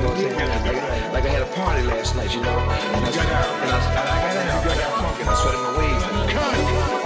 you know what I'm saying? Like, like, I had a party last night, you know? And I got out, and I, I, I got out, I got funky, and I sweated my waves. Come